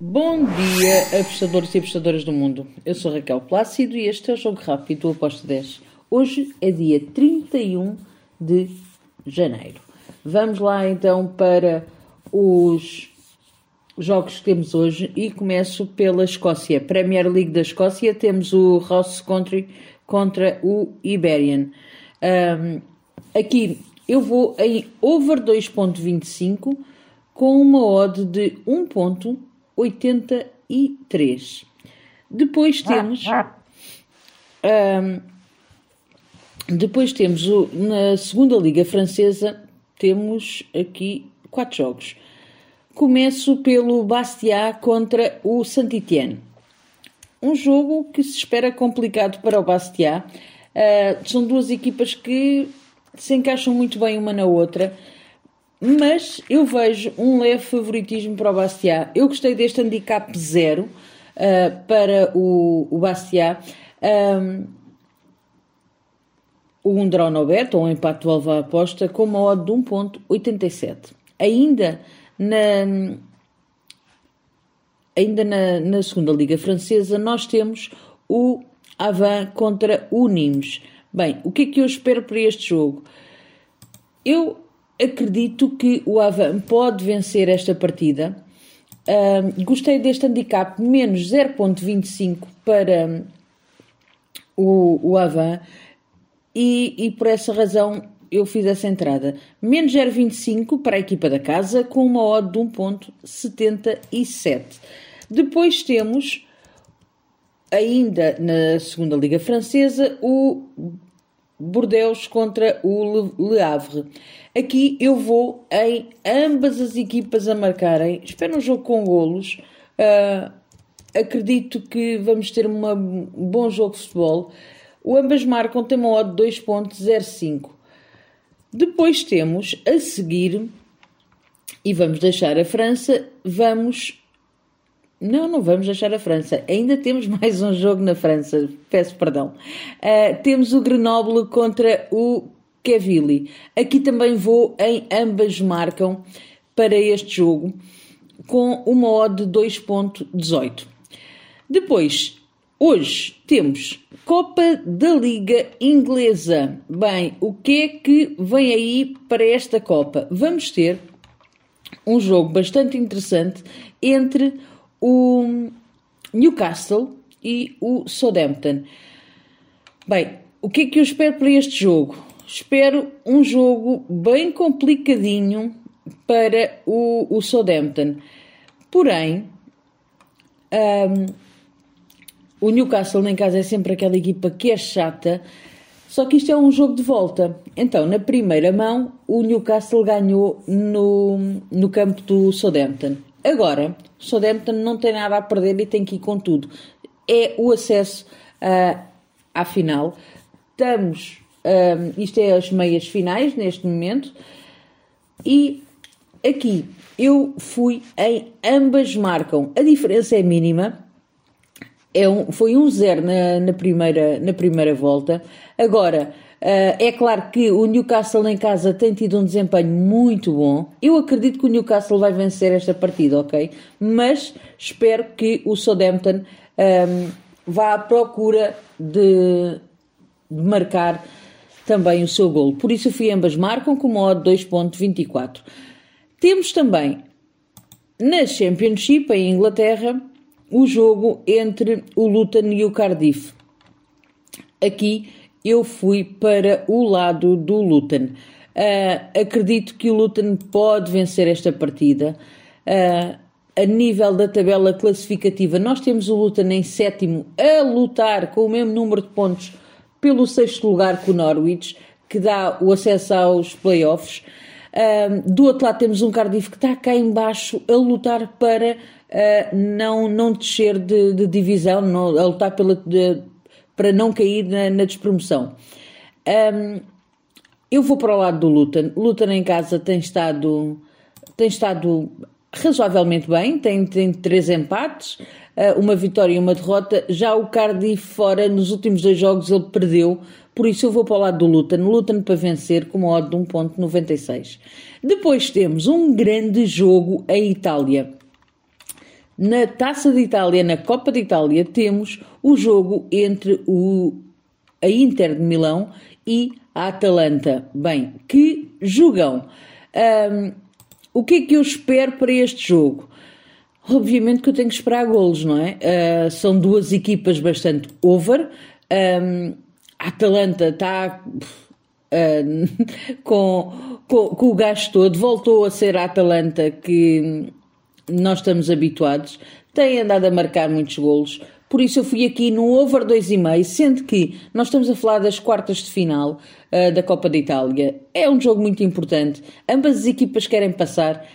Bom dia, apostadores e apostadoras do mundo. Eu sou Raquel Plácido e este é o Jogo Rápido do Aposto 10. Hoje é dia 31 de janeiro. Vamos lá então para os jogos que temos hoje e começo pela Escócia. Premier League da Escócia, temos o Ross Country contra o Iberian. Um, aqui eu vou em over 2.25 com uma odd de 1.83. Depois temos um, depois temos o, na segunda liga francesa temos aqui quatro jogos. Começo pelo Bastia contra o Saint-Étienne. Um jogo que se espera complicado para o Bastia. Uh, são duas equipas que se encaixam muito bem uma na outra, mas eu vejo um leve favoritismo para o Bastia. Eu gostei deste handicap zero uh, para o, o Bastia. Um, um draw no bet, ou um empate do Alva aposta, com uma odd de 1.87. Ainda na, ainda na, na, segunda Liga Francesa, nós temos o Avan contra o Nimes. Bem, o que é que eu espero para este jogo? Eu acredito que o Avan pode vencer esta partida. Gostei deste handicap menos 0.25 para o, o Avan e, e por essa razão eu fiz essa entrada. Menos 0,25 para a equipa da casa, com uma odd de 1,77. Depois temos, ainda na segunda Liga Francesa, o Bordeaux contra o Le Havre. Aqui eu vou em ambas as equipas a marcarem. Espero um jogo com golos. Uh, acredito que vamos ter um bom jogo de futebol. O ambas marcam tem uma odd de 2.05. Depois temos a seguir, e vamos deixar a França, vamos. Não, não vamos deixar a França. Ainda temos mais um jogo na França. Peço perdão. Uh, temos o Grenoble contra o Quevilly. Aqui também vou em ambas marcam para este jogo com uma odd de 2.18. Depois, Hoje temos Copa da Liga Inglesa. Bem, o que é que vem aí para esta Copa? Vamos ter um jogo bastante interessante entre o Newcastle e o Southampton. Bem, o que é que eu espero para este jogo? Espero um jogo bem complicadinho para o, o Southampton. Porém, um, o Newcastle em casa é sempre aquela equipa que é chata, só que isto é um jogo de volta. Então, na primeira mão, o Newcastle ganhou no, no campo do Southampton. Agora, o Southampton não tem nada a perder e tem que ir com tudo. É o acesso uh, à final. Estamos, uh, isto é as meias finais neste momento, e aqui eu fui em ambas marcam. A diferença é mínima é um, foi um zero na, na, primeira, na primeira volta. Agora, é claro que o Newcastle em casa tem tido um desempenho muito bom. Eu acredito que o Newcastle vai vencer esta partida, ok? Mas espero que o Southampton um, ehm, vá à procura de, de, marcar também o seu golo. Por isso, fui ambas marcam com uma odd 2.24. Temos também na Championship, em Inglaterra, o jogo entre o Luton e o Cardiff. Aqui eu fui para o lado do Luton. Uh, acredito que o Luton pode vencer esta partida. Uh, a nível da tabela classificativa, nós temos o Luton em sétimo a lutar com o mesmo número de pontos pelo sexto lugar com o Norwich, que dá o acesso aos playoffs. Uh, do outro lado temos um Cardiff que está cá embaixo a lutar para uh, não, não descer de, de divisão, não, a lutar pela, de, para não cair na, na despromoção. Um, eu vou para o lado do Luton. Luton em casa tem estado, tem estado razoavelmente bem, tem, tem três empates, uma vitória e uma derrota. Já o Cardiff fora, nos últimos dois jogos, ele perdeu, por isso eu vou para o lado do Luton. Luton para vencer com uma odd de 1.96. Depois temos um grande jogo em Itália. Na Taça de Itália, na Copa de Itália, temos o jogo entre o, a Inter de Milão e a Atalanta. Bem, que jogam. Um, o que é que eu espero para este jogo? Obviamente que eu tenho que esperar golos, não é? Uh, são duas equipas bastante over. Um, a Atalanta está uh, com, com, com, o gasto todo, voltou a ser a Atalanta que nós estamos habituados, tem andado a marcar muitos golos. Por isso eu fui aqui no over 2,5, sendo que nós estamos a falar das quartas de final uh, da Copa da Itália. É um jogo muito importante. Ambas as equipas querem passar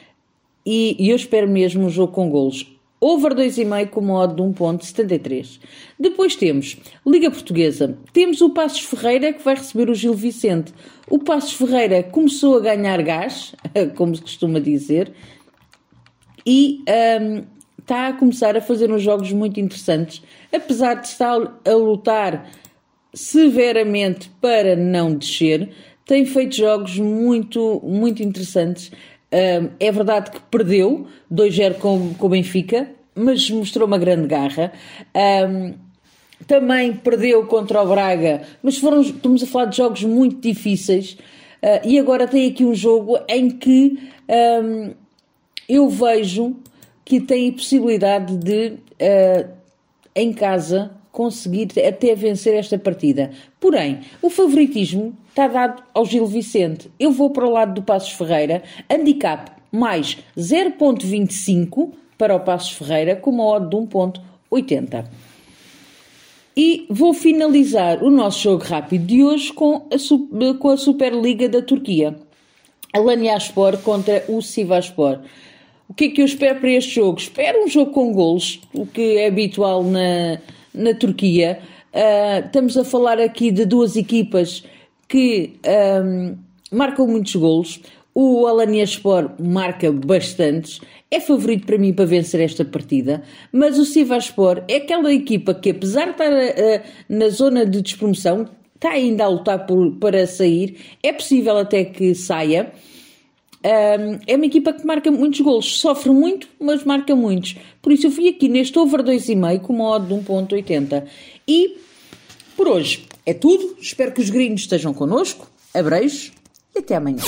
e, e eu espero mesmo um jogo com golos. Over 2,5 com modo de 1.73. Depois temos Liga Portuguesa. Temos o Passos Ferreira que vai receber o Gil Vicente. O Passos Ferreira começou a ganhar gás, como se costuma dizer, e um, está a começar a fazer uns jogos muito interessantes, apesar de estar a lutar severamente para não descer, tem feito jogos muito, muito interessantes é verdade que perdeu 2-0 com, com o Benfica, mas mostrou uma grande garra. Um, também perdeu contra o Braga, mas foram, estamos a falar de jogos muito difíceis. Uh, e agora tem aqui um jogo em que um, eu vejo que tem a possibilidade de, uh, em casa, conseguir até vencer esta partida. Porém, o favoritismo está dado ao Gil Vicente. Eu vou para o lado do Passos Ferreira, handicap mais 0.25 para o Passos Ferreira, com uma odd de 1.80. E vou finalizar o nosso jogo rápido de hoje com a, com a Superliga da Turquia. Alanyaspor contra o Sivaspor. O que é que eu espero para este jogo? Espero um jogo com golos, o que é habitual na, na Turquia. Uh, estamos a falar aqui de duas equipas que um, marcam muitos golos. O Alanyaspor marca bastantes, é favorito para mim para vencer esta partida, mas o Sivaspor é aquela equipa que, apesar de estar uh, na zona de despromoção, está ainda a lutar por, para sair, é possível até que saia. Um, é uma equipa que marca muitos golos, sofre muito, mas marca muitos. Por isso eu fui aqui neste over 2,5 com uma odd de 1.80. E por hoje é tudo. Espero que os gringos estejam connosco. Abreijos e até amanhã.